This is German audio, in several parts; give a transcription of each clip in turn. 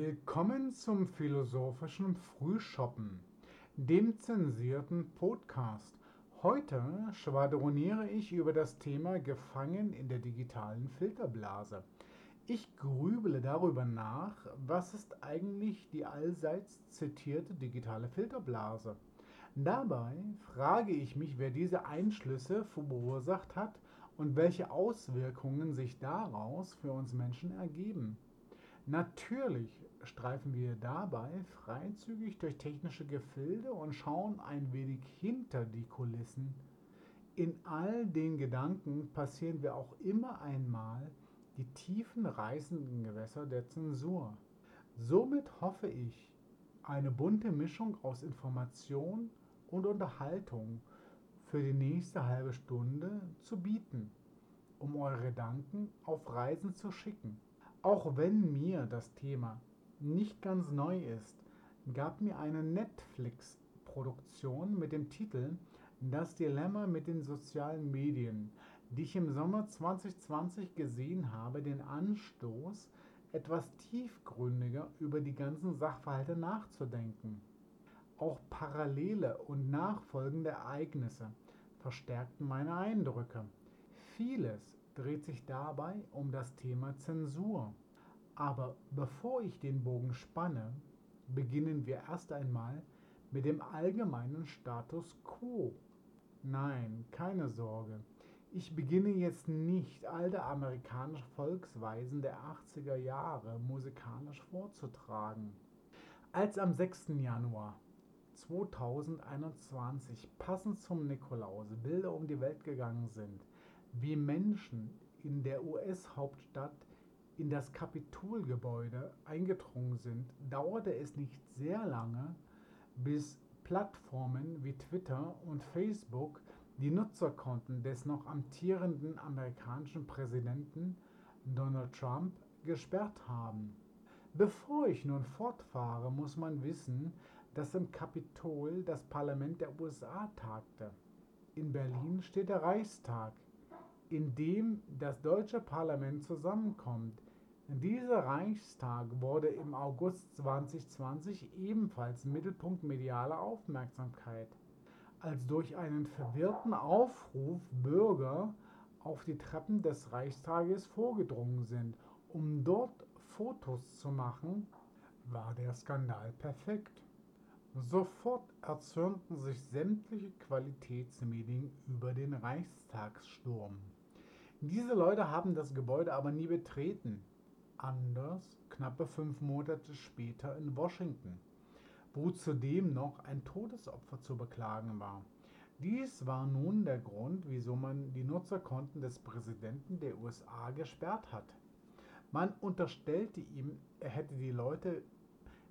Willkommen zum philosophischen Frühschoppen, dem zensierten Podcast. Heute schwadroniere ich über das Thema Gefangen in der digitalen Filterblase. Ich grübele darüber nach, was ist eigentlich die allseits zitierte digitale Filterblase. Dabei frage ich mich, wer diese Einschlüsse verursacht hat und welche Auswirkungen sich daraus für uns Menschen ergeben. Natürlich streifen wir dabei freizügig durch technische Gefilde und schauen ein wenig hinter die Kulissen. In all den Gedanken passieren wir auch immer einmal die tiefen reißenden Gewässer der Zensur. Somit hoffe ich, eine bunte Mischung aus Information und Unterhaltung für die nächste halbe Stunde zu bieten, um eure Gedanken auf Reisen zu schicken. Auch wenn mir das Thema nicht ganz neu ist, gab mir eine Netflix-Produktion mit dem Titel Das Dilemma mit den sozialen Medien, die ich im Sommer 2020 gesehen habe, den Anstoß, etwas tiefgründiger über die ganzen Sachverhalte nachzudenken. Auch parallele und nachfolgende Ereignisse verstärkten meine Eindrücke. Vieles dreht sich dabei um das Thema Zensur. Aber bevor ich den Bogen spanne, beginnen wir erst einmal mit dem allgemeinen Status quo. Nein, keine Sorge. Ich beginne jetzt nicht alte amerikanische Volksweisen der 80er Jahre musikalisch vorzutragen. Als am 6. Januar 2021 passend zum Nikolaus Bilder um die Welt gegangen sind, wie Menschen in der US-Hauptstadt in das Kapitolgebäude eingedrungen sind, dauerte es nicht sehr lange, bis Plattformen wie Twitter und Facebook die Nutzerkonten des noch amtierenden amerikanischen Präsidenten Donald Trump gesperrt haben. Bevor ich nun fortfahre, muss man wissen, dass im Kapitol das Parlament der USA tagte. In Berlin steht der Reichstag, in dem das deutsche Parlament zusammenkommt. Dieser Reichstag wurde im August 2020 ebenfalls Mittelpunkt medialer Aufmerksamkeit, als durch einen verwirrten Aufruf Bürger auf die Treppen des Reichstages vorgedrungen sind, um dort Fotos zu machen, war der Skandal perfekt. Sofort erzürnten sich sämtliche Qualitätsmedien über den Reichstagssturm. Diese Leute haben das Gebäude aber nie betreten. Anders knappe fünf Monate später in Washington, wo zudem noch ein Todesopfer zu beklagen war. Dies war nun der Grund, wieso man die Nutzerkonten des Präsidenten der USA gesperrt hat. Man unterstellte ihm, er hätte die Leute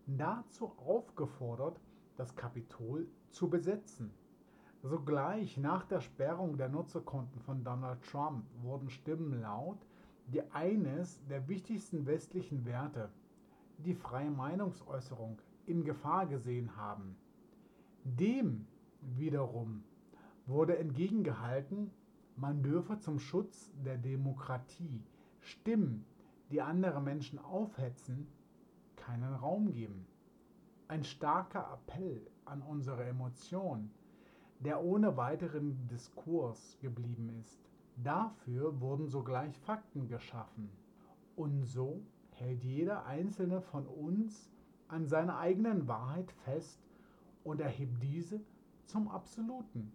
dazu aufgefordert, das Kapitol zu besetzen. Sogleich nach der Sperrung der Nutzerkonten von Donald Trump wurden Stimmen laut, die eines der wichtigsten westlichen Werte, die freie Meinungsäußerung, in Gefahr gesehen haben. Dem wiederum wurde entgegengehalten, man dürfe zum Schutz der Demokratie Stimmen, die andere Menschen aufhetzen, keinen Raum geben. Ein starker Appell an unsere Emotion, der ohne weiteren Diskurs geblieben ist. Dafür wurden sogleich Fakten geschaffen. Und so hält jeder einzelne von uns an seiner eigenen Wahrheit fest und erhebt diese zum Absoluten.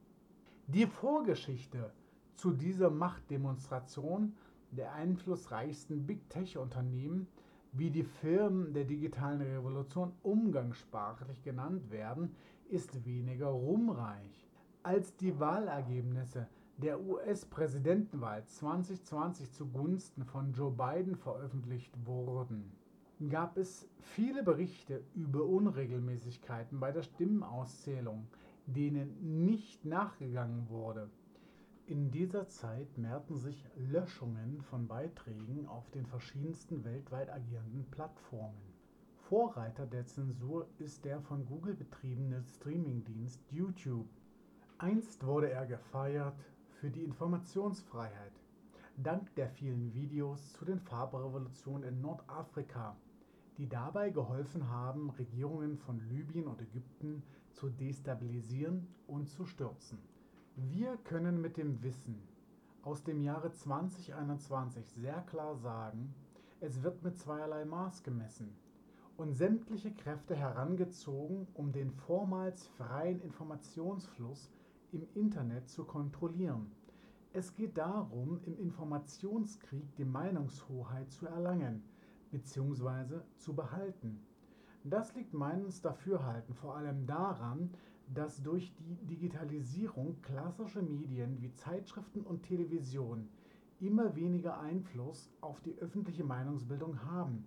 Die Vorgeschichte zu dieser Machtdemonstration der einflussreichsten Big Tech-Unternehmen wie die Firmen der digitalen Revolution umgangssprachlich genannt werden, ist weniger ruhmreich. Als die Wahlergebnisse der US-Präsidentenwahl 2020 zugunsten von Joe Biden veröffentlicht wurden, gab es viele Berichte über Unregelmäßigkeiten bei der Stimmenauszählung, denen nicht nachgegangen wurde. In dieser Zeit mehrten sich Löschungen von Beiträgen auf den verschiedensten weltweit agierenden Plattformen. Vorreiter der Zensur ist der von Google betriebene Streamingdienst YouTube. Einst wurde er gefeiert für die Informationsfreiheit. Dank der vielen Videos zu den Farbrevolutionen in Nordafrika, die dabei geholfen haben, Regierungen von Libyen und Ägypten zu destabilisieren und zu stürzen. Wir können mit dem Wissen aus dem Jahre 2021 sehr klar sagen, es wird mit zweierlei Maß gemessen und sämtliche Kräfte herangezogen, um den vormals freien Informationsfluss im Internet zu kontrollieren. Es geht darum, im Informationskrieg die Meinungshoheit zu erlangen bzw. zu behalten. Das liegt meines Dafürhalten vor allem daran, dass durch die Digitalisierung klassische Medien wie Zeitschriften und Television immer weniger Einfluss auf die öffentliche Meinungsbildung haben.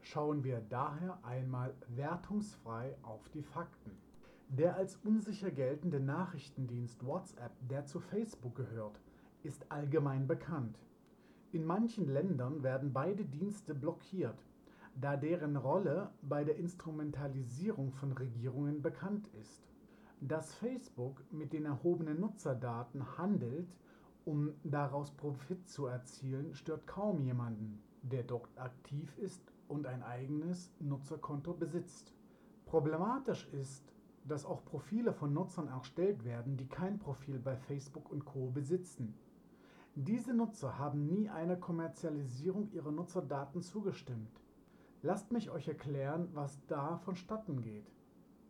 Schauen wir daher einmal wertungsfrei auf die Fakten. Der als unsicher geltende Nachrichtendienst WhatsApp, der zu Facebook gehört, ist allgemein bekannt. In manchen Ländern werden beide Dienste blockiert, da deren Rolle bei der Instrumentalisierung von Regierungen bekannt ist. Dass Facebook mit den erhobenen Nutzerdaten handelt, um daraus Profit zu erzielen, stört kaum jemanden, der dort aktiv ist und ein eigenes Nutzerkonto besitzt. Problematisch ist, dass auch Profile von Nutzern erstellt werden, die kein Profil bei Facebook und Co besitzen. Diese Nutzer haben nie einer Kommerzialisierung ihrer Nutzerdaten zugestimmt. Lasst mich euch erklären, was da vonstatten geht.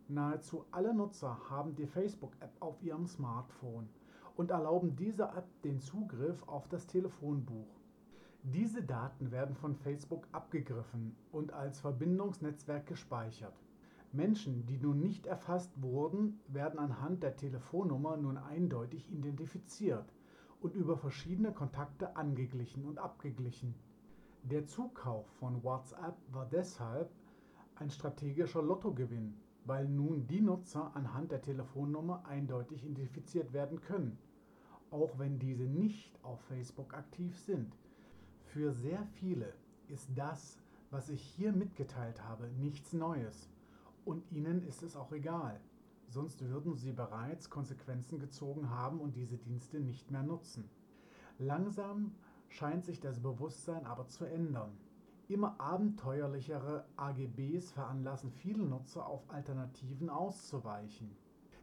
Nahezu alle Nutzer haben die Facebook-App auf ihrem Smartphone und erlauben dieser App den Zugriff auf das Telefonbuch. Diese Daten werden von Facebook abgegriffen und als Verbindungsnetzwerk gespeichert. Menschen, die nun nicht erfasst wurden, werden anhand der Telefonnummer nun eindeutig identifiziert und über verschiedene Kontakte angeglichen und abgeglichen. Der Zukauf von WhatsApp war deshalb ein strategischer Lottogewinn, weil nun die Nutzer anhand der Telefonnummer eindeutig identifiziert werden können, auch wenn diese nicht auf Facebook aktiv sind. Für sehr viele ist das, was ich hier mitgeteilt habe, nichts Neues. Und ihnen ist es auch egal. Sonst würden sie bereits Konsequenzen gezogen haben und diese Dienste nicht mehr nutzen. Langsam scheint sich das Bewusstsein aber zu ändern. Immer abenteuerlichere AGBs veranlassen viele Nutzer auf Alternativen auszuweichen.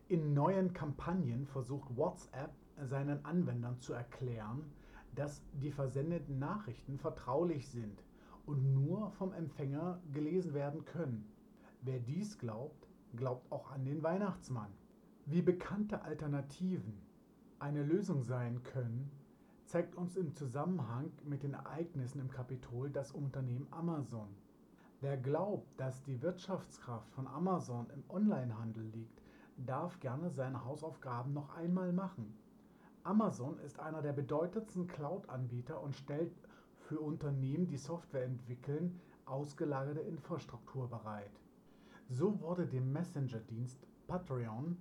In neuen Kampagnen versucht WhatsApp seinen Anwendern zu erklären, dass die versendeten Nachrichten vertraulich sind und nur vom Empfänger gelesen werden können. Wer dies glaubt, glaubt auch an den Weihnachtsmann. Wie bekannte Alternativen eine Lösung sein können, zeigt uns im Zusammenhang mit den Ereignissen im Kapitol das Unternehmen Amazon. Wer glaubt, dass die Wirtschaftskraft von Amazon im Onlinehandel liegt, darf gerne seine Hausaufgaben noch einmal machen. Amazon ist einer der bedeutendsten Cloud-Anbieter und stellt für Unternehmen, die Software entwickeln, ausgelagerte Infrastruktur bereit. So wurde dem Messenger-Dienst Patreon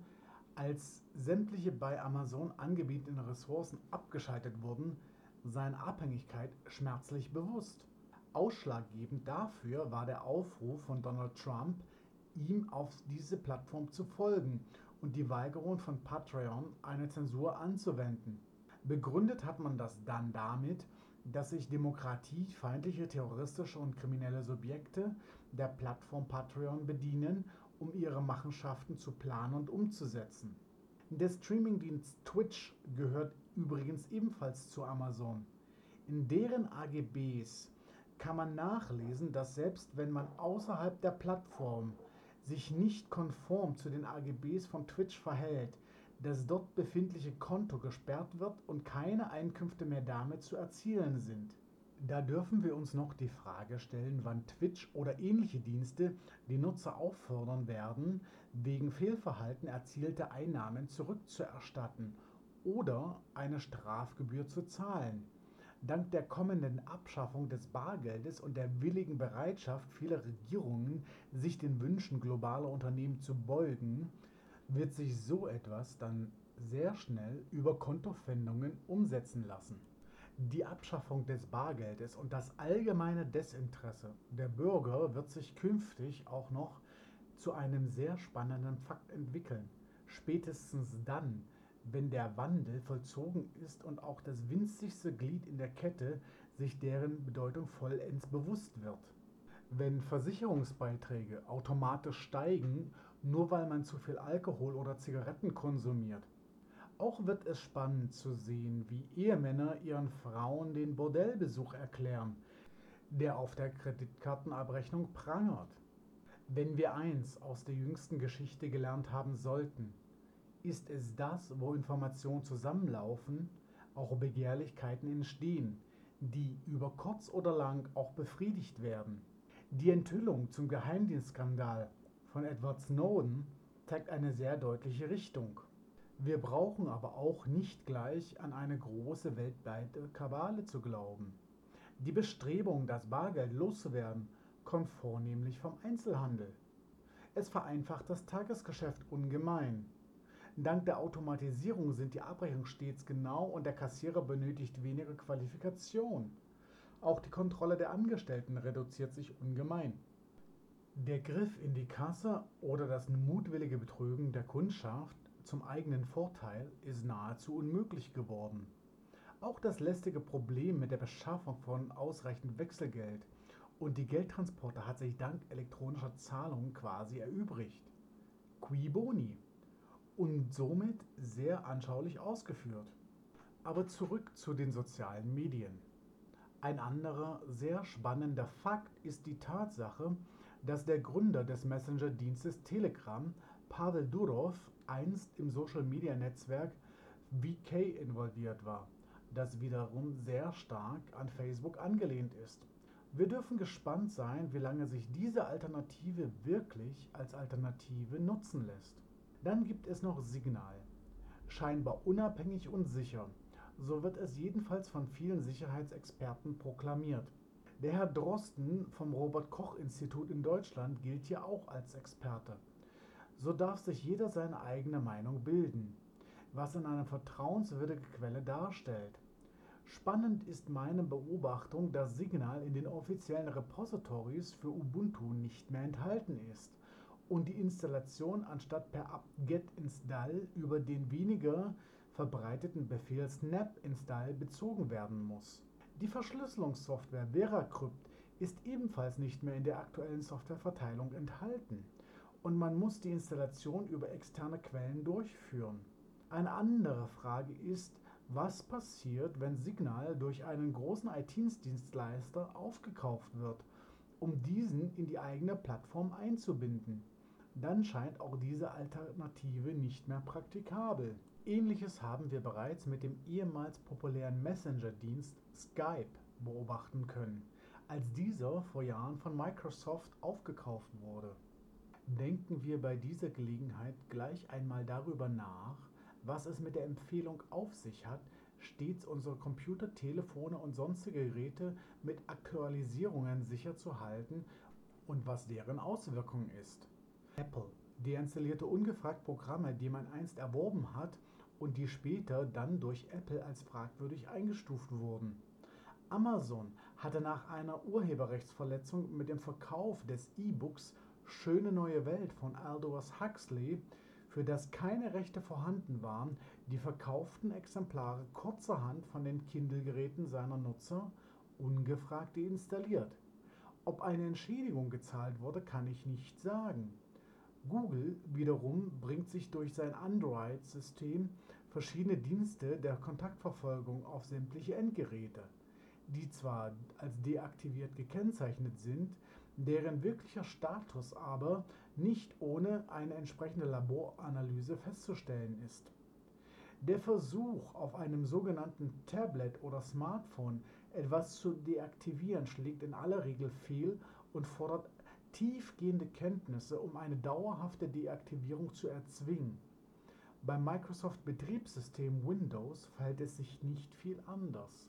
als sämtliche bei Amazon angebietenen Ressourcen abgeschaltet wurden, seine Abhängigkeit schmerzlich bewusst. Ausschlaggebend dafür war der Aufruf von Donald Trump, ihm auf diese Plattform zu folgen und die Weigerung von Patreon, eine Zensur anzuwenden. Begründet hat man das dann damit, dass sich demokratiefeindliche, terroristische und kriminelle Subjekte der Plattform Patreon bedienen um ihre Machenschaften zu planen und umzusetzen. Der Streamingdienst Twitch gehört übrigens ebenfalls zu Amazon. In deren AGBs kann man nachlesen, dass selbst wenn man außerhalb der Plattform sich nicht konform zu den AGBs von Twitch verhält, das dort befindliche Konto gesperrt wird und keine Einkünfte mehr damit zu erzielen sind. Da dürfen wir uns noch die Frage stellen, wann Twitch oder ähnliche Dienste die Nutzer auffordern werden, wegen Fehlverhalten erzielte Einnahmen zurückzuerstatten oder eine Strafgebühr zu zahlen. Dank der kommenden Abschaffung des Bargeldes und der willigen Bereitschaft vieler Regierungen, sich den Wünschen globaler Unternehmen zu beugen, wird sich so etwas dann sehr schnell über Kontofendungen umsetzen lassen. Die Abschaffung des Bargeldes und das allgemeine Desinteresse der Bürger wird sich künftig auch noch zu einem sehr spannenden Fakt entwickeln. Spätestens dann, wenn der Wandel vollzogen ist und auch das winzigste Glied in der Kette sich deren Bedeutung vollends bewusst wird. Wenn Versicherungsbeiträge automatisch steigen, nur weil man zu viel Alkohol oder Zigaretten konsumiert. Auch wird es spannend zu sehen, wie Ehemänner ihren Frauen den Bordellbesuch erklären, der auf der Kreditkartenabrechnung prangert. Wenn wir eins aus der jüngsten Geschichte gelernt haben sollten, ist es das, wo Informationen zusammenlaufen, auch Begehrlichkeiten entstehen, die über kurz oder lang auch befriedigt werden. Die Enthüllung zum Geheimdienstskandal von Edward Snowden zeigt eine sehr deutliche Richtung. Wir brauchen aber auch nicht gleich an eine große weltweite Kabale zu glauben. Die Bestrebung, das Bargeld loszuwerden, kommt vornehmlich vom Einzelhandel. Es vereinfacht das Tagesgeschäft ungemein. Dank der Automatisierung sind die Abrechnungen stets genau und der Kassierer benötigt weniger Qualifikation. Auch die Kontrolle der Angestellten reduziert sich ungemein. Der Griff in die Kasse oder das mutwillige Betrügen der Kundschaft zum eigenen Vorteil ist nahezu unmöglich geworden. Auch das lästige Problem mit der Beschaffung von ausreichend Wechselgeld und die Geldtransporte hat sich dank elektronischer Zahlungen quasi erübrigt. Qui boni? Und somit sehr anschaulich ausgeführt. Aber zurück zu den sozialen Medien. Ein anderer sehr spannender Fakt ist die Tatsache, dass der Gründer des Messenger-Dienstes Telegram, Pavel Durov, einst im Social-Media-Netzwerk VK involviert war, das wiederum sehr stark an Facebook angelehnt ist. Wir dürfen gespannt sein, wie lange sich diese Alternative wirklich als Alternative nutzen lässt. Dann gibt es noch Signal. Scheinbar unabhängig und sicher. So wird es jedenfalls von vielen Sicherheitsexperten proklamiert. Der Herr Drosten vom Robert Koch Institut in Deutschland gilt hier auch als Experte. So darf sich jeder seine eigene Meinung bilden, was in einer vertrauenswürdigen Quelle darstellt. Spannend ist meine Beobachtung, dass Signal in den offiziellen Repositories für Ubuntu nicht mehr enthalten ist und die Installation anstatt per apt-get install über den weniger verbreiteten Befehl snap install bezogen werden muss. Die Verschlüsselungssoftware VeraCrypt ist ebenfalls nicht mehr in der aktuellen Softwareverteilung enthalten und man muss die Installation über externe Quellen durchführen. Eine andere Frage ist, was passiert, wenn Signal durch einen großen IT-Dienstleister aufgekauft wird, um diesen in die eigene Plattform einzubinden. Dann scheint auch diese Alternative nicht mehr praktikabel. Ähnliches haben wir bereits mit dem ehemals populären Messenger-Dienst Skype beobachten können, als dieser vor Jahren von Microsoft aufgekauft wurde. Denken wir bei dieser Gelegenheit gleich einmal darüber nach, was es mit der Empfehlung auf sich hat, stets unsere Computer, Telefone und sonstige Geräte mit Aktualisierungen sicher zu halten und was deren Auswirkung ist. Apple deinstallierte ungefragt Programme, die man einst erworben hat und die später dann durch Apple als fragwürdig eingestuft wurden. Amazon hatte nach einer Urheberrechtsverletzung mit dem Verkauf des E-Books Schöne neue Welt von Aldous Huxley, für das keine Rechte vorhanden waren, die verkauften Exemplare kurzerhand von den Kindle-Geräten seiner Nutzer ungefragt deinstalliert. Ob eine Entschädigung gezahlt wurde, kann ich nicht sagen. Google wiederum bringt sich durch sein Android-System verschiedene Dienste der Kontaktverfolgung auf sämtliche Endgeräte, die zwar als deaktiviert gekennzeichnet sind, deren wirklicher Status aber nicht ohne eine entsprechende Laboranalyse festzustellen ist. Der Versuch, auf einem sogenannten Tablet oder Smartphone etwas zu deaktivieren, schlägt in aller Regel fehl und fordert tiefgehende Kenntnisse, um eine dauerhafte Deaktivierung zu erzwingen. Beim Microsoft Betriebssystem Windows verhält es sich nicht viel anders.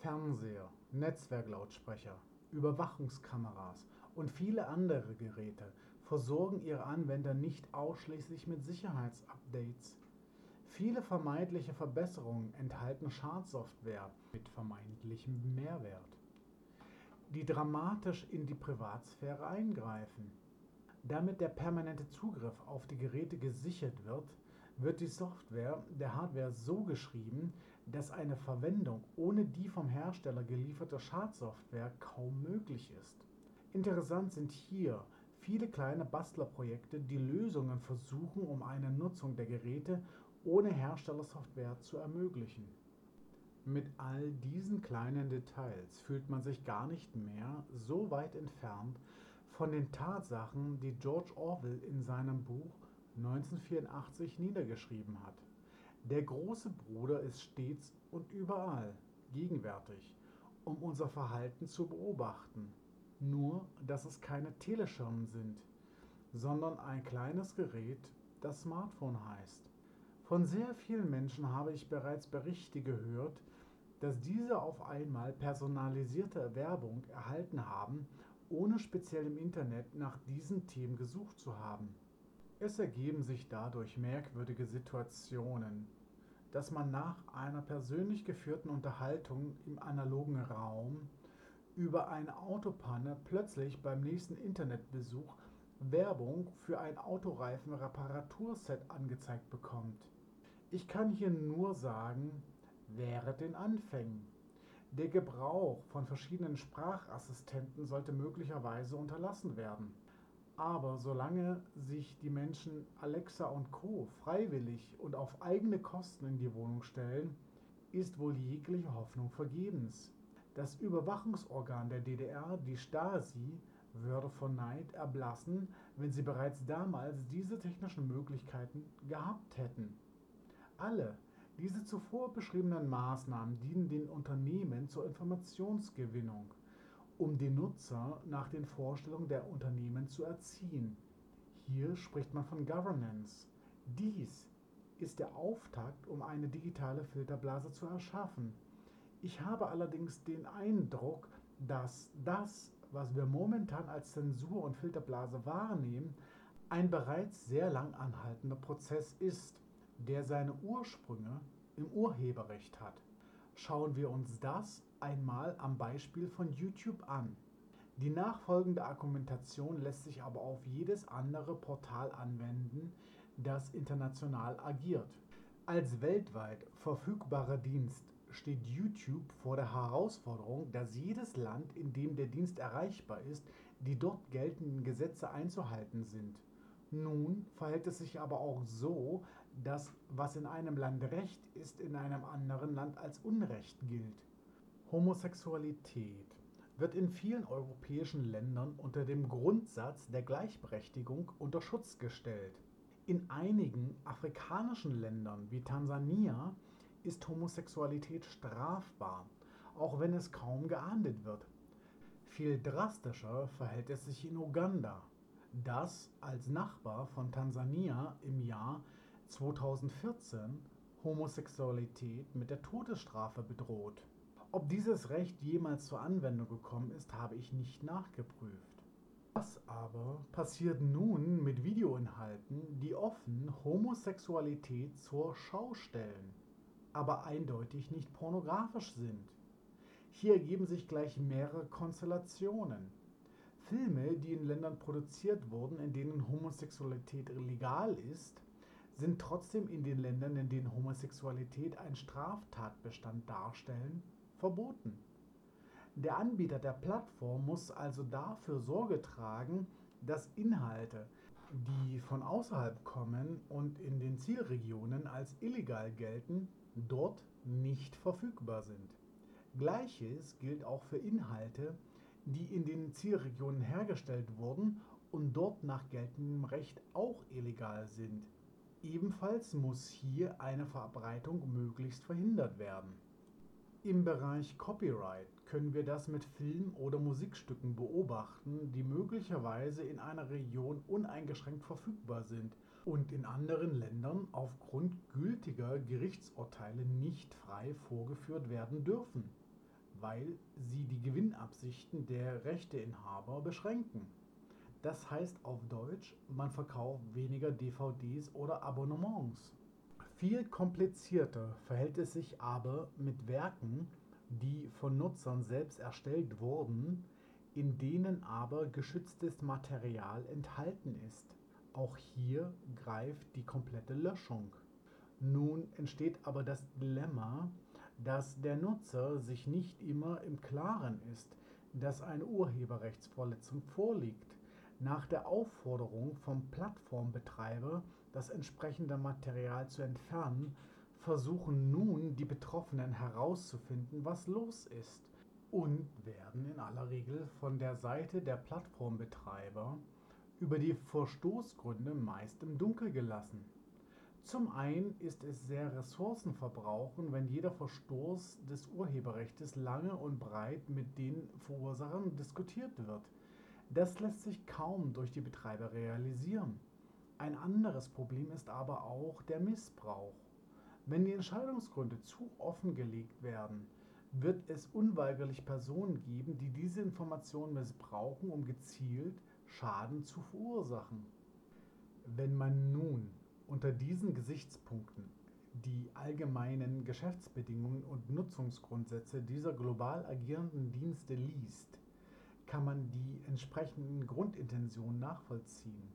Fernseher, Netzwerklautsprecher, Überwachungskameras und viele andere Geräte versorgen ihre Anwender nicht ausschließlich mit Sicherheitsupdates. Viele vermeintliche Verbesserungen enthalten Schadsoftware mit vermeintlichem Mehrwert die dramatisch in die Privatsphäre eingreifen. Damit der permanente Zugriff auf die Geräte gesichert wird, wird die Software der Hardware so geschrieben, dass eine Verwendung ohne die vom Hersteller gelieferte Schadsoftware kaum möglich ist. Interessant sind hier viele kleine Bastlerprojekte, die Lösungen versuchen, um eine Nutzung der Geräte ohne Herstellersoftware zu ermöglichen. Mit all diesen kleinen Details fühlt man sich gar nicht mehr so weit entfernt von den Tatsachen, die George Orwell in seinem Buch 1984 niedergeschrieben hat. Der große Bruder ist stets und überall gegenwärtig, um unser Verhalten zu beobachten. Nur, dass es keine Teleschirmen sind, sondern ein kleines Gerät, das Smartphone heißt. Von sehr vielen Menschen habe ich bereits Berichte gehört, dass diese auf einmal personalisierte Werbung erhalten haben, ohne speziell im Internet nach diesen Themen gesucht zu haben. Es ergeben sich dadurch merkwürdige Situationen, dass man nach einer persönlich geführten Unterhaltung im analogen Raum über eine Autopanne plötzlich beim nächsten Internetbesuch Werbung für ein Autoreifen-Reparaturset angezeigt bekommt. Ich kann hier nur sagen, während den Anfängen. Der Gebrauch von verschiedenen Sprachassistenten sollte möglicherweise unterlassen werden. Aber solange sich die Menschen Alexa und Co freiwillig und auf eigene Kosten in die Wohnung stellen, ist wohl jegliche Hoffnung vergebens. Das Überwachungsorgan der DDR, die Stasi, würde vor Neid erblassen, wenn sie bereits damals diese technischen Möglichkeiten gehabt hätten. Alle diese zuvor beschriebenen Maßnahmen dienen den Unternehmen zur Informationsgewinnung, um den Nutzer nach den Vorstellungen der Unternehmen zu erziehen. Hier spricht man von Governance. Dies ist der Auftakt, um eine digitale Filterblase zu erschaffen. Ich habe allerdings den Eindruck, dass das, was wir momentan als Zensur und Filterblase wahrnehmen, ein bereits sehr lang anhaltender Prozess ist der seine Ursprünge im Urheberrecht hat. Schauen wir uns das einmal am Beispiel von YouTube an. Die nachfolgende Argumentation lässt sich aber auf jedes andere Portal anwenden, das international agiert. Als weltweit verfügbarer Dienst steht YouTube vor der Herausforderung, dass jedes Land, in dem der Dienst erreichbar ist, die dort geltenden Gesetze einzuhalten sind. Nun verhält es sich aber auch so, dass was in einem Land Recht ist, in einem anderen Land als Unrecht gilt. Homosexualität wird in vielen europäischen Ländern unter dem Grundsatz der Gleichberechtigung unter Schutz gestellt. In einigen afrikanischen Ländern wie Tansania ist Homosexualität strafbar, auch wenn es kaum geahndet wird. Viel drastischer verhält es sich in Uganda, das als Nachbar von Tansania im Jahr 2014 Homosexualität mit der Todesstrafe bedroht. Ob dieses Recht jemals zur Anwendung gekommen ist, habe ich nicht nachgeprüft. Was aber passiert nun mit Videoinhalten, die offen Homosexualität zur Schau stellen, aber eindeutig nicht pornografisch sind? Hier ergeben sich gleich mehrere Konstellationen. Filme, die in Ländern produziert wurden, in denen Homosexualität legal ist, sind trotzdem in den Ländern, in denen Homosexualität ein Straftatbestand darstellen, verboten. Der Anbieter der Plattform muss also dafür Sorge tragen, dass Inhalte, die von außerhalb kommen und in den Zielregionen als illegal gelten, dort nicht verfügbar sind. Gleiches gilt auch für Inhalte, die in den Zielregionen hergestellt wurden und dort nach geltendem Recht auch illegal sind. Ebenfalls muss hier eine Verbreitung möglichst verhindert werden. Im Bereich Copyright können wir das mit Film- oder Musikstücken beobachten, die möglicherweise in einer Region uneingeschränkt verfügbar sind und in anderen Ländern aufgrund gültiger Gerichtsurteile nicht frei vorgeführt werden dürfen, weil sie die Gewinnabsichten der Rechteinhaber beschränken. Das heißt auf Deutsch, man verkauft weniger DVDs oder Abonnements. Viel komplizierter verhält es sich aber mit Werken, die von Nutzern selbst erstellt wurden, in denen aber geschütztes Material enthalten ist. Auch hier greift die komplette Löschung. Nun entsteht aber das Dilemma, dass der Nutzer sich nicht immer im Klaren ist, dass eine Urheberrechtsverletzung vorliegt, nach der Aufforderung vom Plattformbetreiber, das entsprechende Material zu entfernen, versuchen nun die Betroffenen herauszufinden, was los ist und werden in aller Regel von der Seite der Plattformbetreiber über die Verstoßgründe meist im Dunkel gelassen. Zum einen ist es sehr ressourcenverbrauchend, wenn jeder Verstoß des Urheberrechts lange und breit mit den Verursachern diskutiert wird. Das lässt sich kaum durch die Betreiber realisieren. Ein anderes Problem ist aber auch der Missbrauch. Wenn die Entscheidungsgründe zu offengelegt werden, wird es unweigerlich Personen geben, die diese Informationen missbrauchen, um gezielt Schaden zu verursachen. Wenn man nun unter diesen Gesichtspunkten die allgemeinen Geschäftsbedingungen und Nutzungsgrundsätze dieser global agierenden Dienste liest, kann man die entsprechenden Grundintentionen nachvollziehen.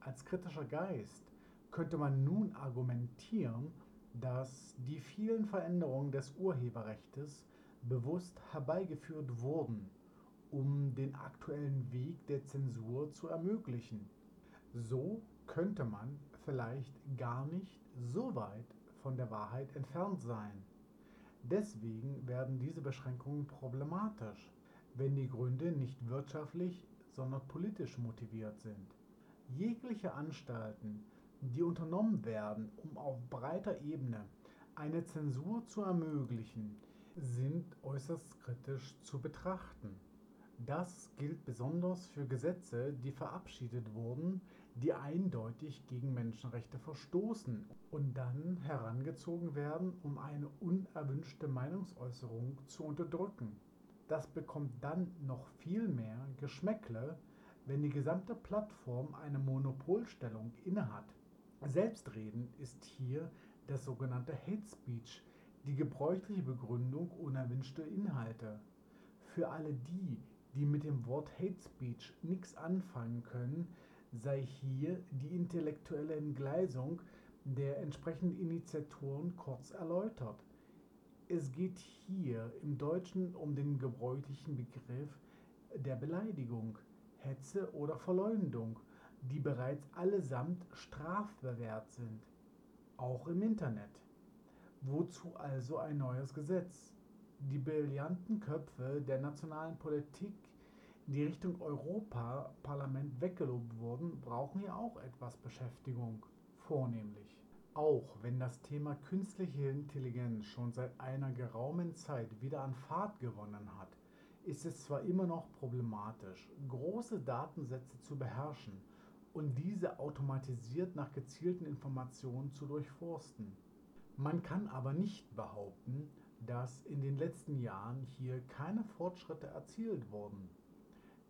Als kritischer Geist könnte man nun argumentieren, dass die vielen Veränderungen des Urheberrechts bewusst herbeigeführt wurden, um den aktuellen Weg der Zensur zu ermöglichen. So könnte man vielleicht gar nicht so weit von der Wahrheit entfernt sein. Deswegen werden diese Beschränkungen problematisch, wenn die Gründe nicht wirtschaftlich, sondern politisch motiviert sind. Jegliche Anstalten, die unternommen werden, um auf breiter Ebene eine Zensur zu ermöglichen, sind äußerst kritisch zu betrachten. Das gilt besonders für Gesetze, die verabschiedet wurden, die eindeutig gegen Menschenrechte verstoßen und dann herangezogen werden, um eine unerwünschte Meinungsäußerung zu unterdrücken. Das bekommt dann noch viel mehr Geschmäckle, wenn die gesamte Plattform eine Monopolstellung innehat. Selbstreden ist hier das sogenannte Hate Speech, die gebräuchliche Begründung unerwünschter Inhalte. Für alle die, die mit dem Wort Hate Speech nichts anfangen können, sei hier die intellektuelle Entgleisung der entsprechenden Initiatoren kurz erläutert. Es geht hier im Deutschen um den gebräuchlichen Begriff der Beleidigung, Hetze oder Verleumdung, die bereits allesamt strafbewehrt sind, auch im Internet. Wozu also ein neues Gesetz? Die brillanten Köpfe der nationalen Politik die Richtung Europaparlament weggelobt wurden, brauchen ja auch etwas Beschäftigung. Vornehmlich. Auch wenn das Thema künstliche Intelligenz schon seit einer geraumen Zeit wieder an Fahrt gewonnen hat, ist es zwar immer noch problematisch, große Datensätze zu beherrschen und diese automatisiert nach gezielten Informationen zu durchforsten. Man kann aber nicht behaupten, dass in den letzten Jahren hier keine Fortschritte erzielt wurden.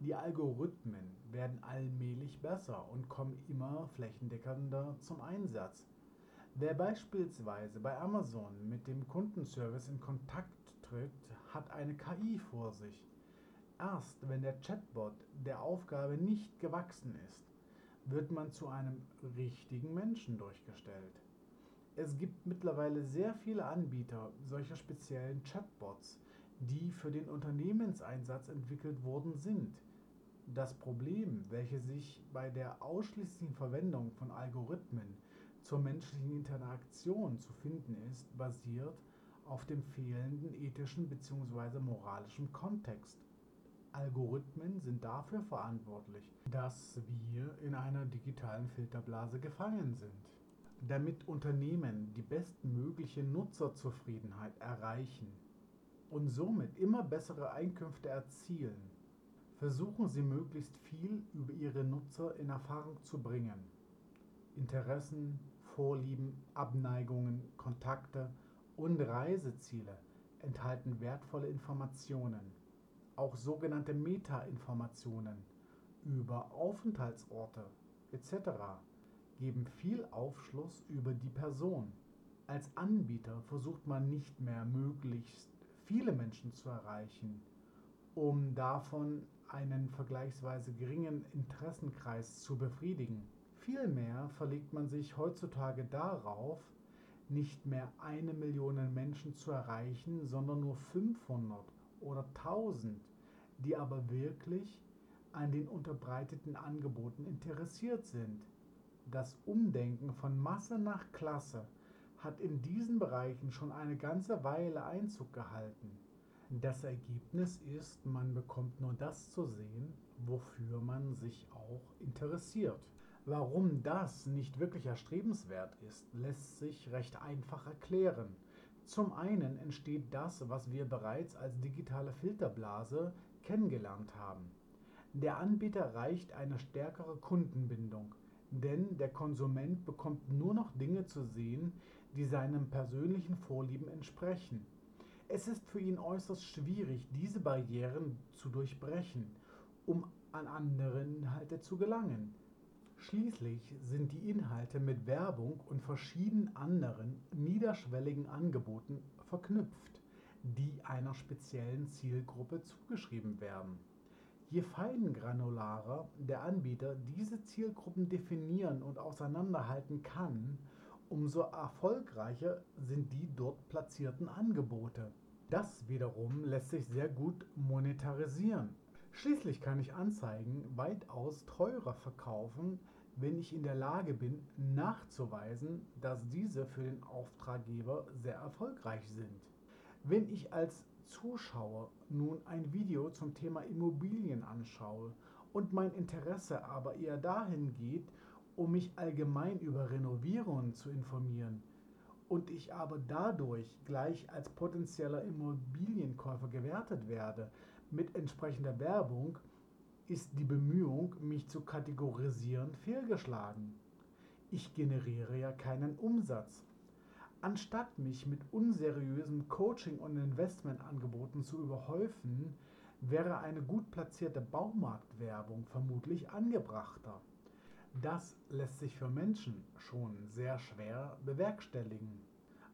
Die Algorithmen werden allmählich besser und kommen immer flächendeckender zum Einsatz. Wer beispielsweise bei Amazon mit dem Kundenservice in Kontakt tritt, hat eine KI vor sich. Erst wenn der Chatbot der Aufgabe nicht gewachsen ist, wird man zu einem richtigen Menschen durchgestellt. Es gibt mittlerweile sehr viele Anbieter solcher speziellen Chatbots, die für den Unternehmenseinsatz entwickelt worden sind. Das Problem, welches sich bei der ausschließlichen Verwendung von Algorithmen zur menschlichen Interaktion zu finden ist, basiert auf dem fehlenden ethischen bzw. moralischen Kontext. Algorithmen sind dafür verantwortlich, dass wir in einer digitalen Filterblase gefangen sind. Damit Unternehmen die bestmögliche Nutzerzufriedenheit erreichen und somit immer bessere Einkünfte erzielen, versuchen Sie möglichst viel über Ihre Nutzer in Erfahrung zu bringen. Interessen, Vorlieben, Abneigungen, Kontakte und Reiseziele enthalten wertvolle Informationen. Auch sogenannte Meta-Informationen über Aufenthaltsorte etc. geben viel Aufschluss über die Person. Als Anbieter versucht man nicht mehr möglichst viele Menschen zu erreichen, um davon einen vergleichsweise geringen Interessenkreis zu befriedigen. Vielmehr verlegt man sich heutzutage darauf, nicht mehr eine Million Menschen zu erreichen, sondern nur 500 oder 1000, die aber wirklich an den unterbreiteten Angeboten interessiert sind. Das Umdenken von Masse nach Klasse hat in diesen Bereichen schon eine ganze Weile Einzug gehalten. Das Ergebnis ist, man bekommt nur das zu sehen, wofür man sich auch interessiert. Warum das nicht wirklich erstrebenswert ist, lässt sich recht einfach erklären. Zum einen entsteht das, was wir bereits als digitale Filterblase kennengelernt haben. Der Anbieter erreicht eine stärkere Kundenbindung, denn der Konsument bekommt nur noch Dinge zu sehen, die seinen persönlichen Vorlieben entsprechen. Es ist für ihn äußerst schwierig, diese Barrieren zu durchbrechen, um an andere Inhalte zu gelangen. Schließlich sind die Inhalte mit Werbung und verschiedenen anderen niederschwelligen Angeboten verknüpft, die einer speziellen Zielgruppe zugeschrieben werden. Je feingranularer der Anbieter diese Zielgruppen definieren und auseinanderhalten kann, umso erfolgreicher sind die dort platzierten Angebote. Das wiederum lässt sich sehr gut monetarisieren. Schließlich kann ich Anzeigen weitaus teurer verkaufen, wenn ich in der Lage bin, nachzuweisen, dass diese für den Auftraggeber sehr erfolgreich sind. Wenn ich als Zuschauer nun ein Video zum Thema Immobilien anschaue und mein Interesse aber eher dahin geht, um mich allgemein über Renovierungen zu informieren, und ich aber dadurch gleich als potenzieller Immobilienkäufer gewertet werde mit entsprechender Werbung, ist die Bemühung, mich zu kategorisieren, fehlgeschlagen. Ich generiere ja keinen Umsatz. Anstatt mich mit unseriösen Coaching- und Investmentangeboten zu überhäufen, wäre eine gut platzierte Baumarktwerbung vermutlich angebrachter. Das lässt sich für Menschen schon sehr schwer bewerkstelligen.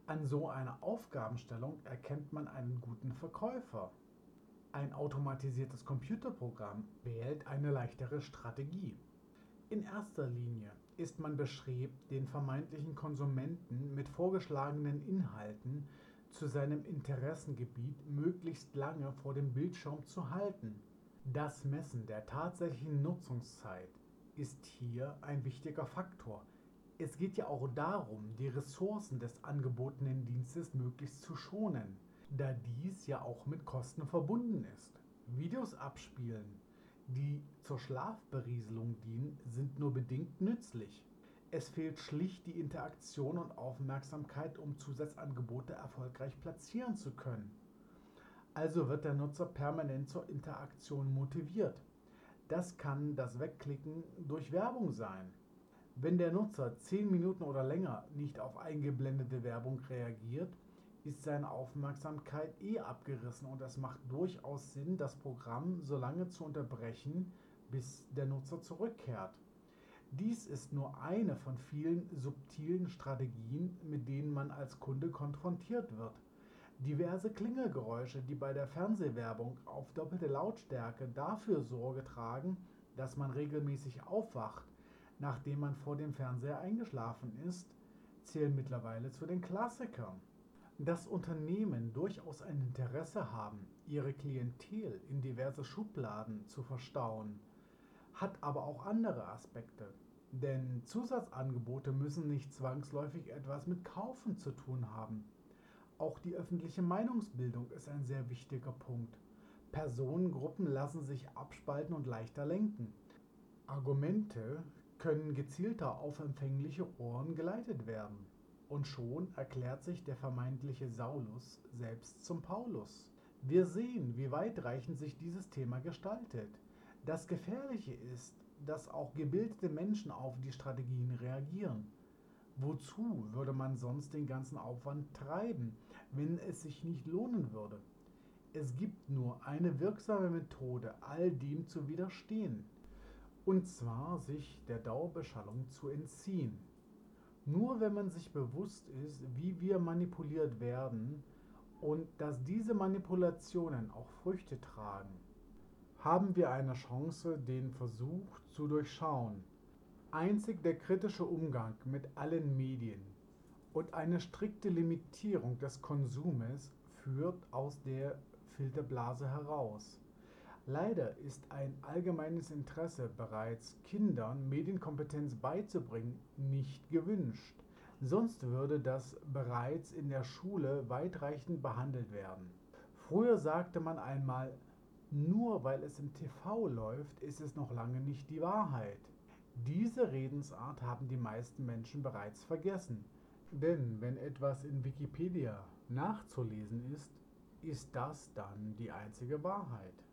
An so einer Aufgabenstellung erkennt man einen guten Verkäufer. Ein automatisiertes Computerprogramm wählt eine leichtere Strategie. In erster Linie ist man bestrebt, den vermeintlichen Konsumenten mit vorgeschlagenen Inhalten zu seinem Interessengebiet möglichst lange vor dem Bildschirm zu halten. Das Messen der tatsächlichen Nutzungszeit ist hier ein wichtiger Faktor. Es geht ja auch darum, die Ressourcen des angebotenen Dienstes möglichst zu schonen da dies ja auch mit Kosten verbunden ist. Videos abspielen, die zur Schlafberieselung dienen, sind nur bedingt nützlich. Es fehlt schlicht die Interaktion und Aufmerksamkeit, um Zusatzangebote erfolgreich platzieren zu können. Also wird der Nutzer permanent zur Interaktion motiviert. Das kann das Wegklicken durch Werbung sein. Wenn der Nutzer 10 Minuten oder länger nicht auf eingeblendete Werbung reagiert, ist seine Aufmerksamkeit eh abgerissen und es macht durchaus Sinn, das Programm so lange zu unterbrechen, bis der Nutzer zurückkehrt. Dies ist nur eine von vielen subtilen Strategien, mit denen man als Kunde konfrontiert wird. Diverse Klingelgeräusche, die bei der Fernsehwerbung auf doppelte Lautstärke dafür Sorge tragen, dass man regelmäßig aufwacht, nachdem man vor dem Fernseher eingeschlafen ist, zählen mittlerweile zu den Klassikern. Dass Unternehmen durchaus ein Interesse haben, ihre Klientel in diverse Schubladen zu verstauen, hat aber auch andere Aspekte. Denn Zusatzangebote müssen nicht zwangsläufig etwas mit Kaufen zu tun haben. Auch die öffentliche Meinungsbildung ist ein sehr wichtiger Punkt. Personengruppen lassen sich abspalten und leichter lenken. Argumente können gezielter auf empfängliche Ohren geleitet werden. Und schon erklärt sich der vermeintliche Saulus selbst zum Paulus. Wir sehen, wie weitreichend sich dieses Thema gestaltet. Das Gefährliche ist, dass auch gebildete Menschen auf die Strategien reagieren. Wozu würde man sonst den ganzen Aufwand treiben, wenn es sich nicht lohnen würde? Es gibt nur eine wirksame Methode, all dem zu widerstehen. Und zwar sich der Dauerbeschallung zu entziehen. Nur wenn man sich bewusst ist, wie wir manipuliert werden und dass diese Manipulationen auch Früchte tragen, haben wir eine Chance, den Versuch zu durchschauen. Einzig der kritische Umgang mit allen Medien und eine strikte Limitierung des Konsumes führt aus der Filterblase heraus. Leider ist ein allgemeines Interesse, bereits Kindern Medienkompetenz beizubringen, nicht gewünscht. Sonst würde das bereits in der Schule weitreichend behandelt werden. Früher sagte man einmal, nur weil es im TV läuft, ist es noch lange nicht die Wahrheit. Diese Redensart haben die meisten Menschen bereits vergessen. Denn wenn etwas in Wikipedia nachzulesen ist, ist das dann die einzige Wahrheit.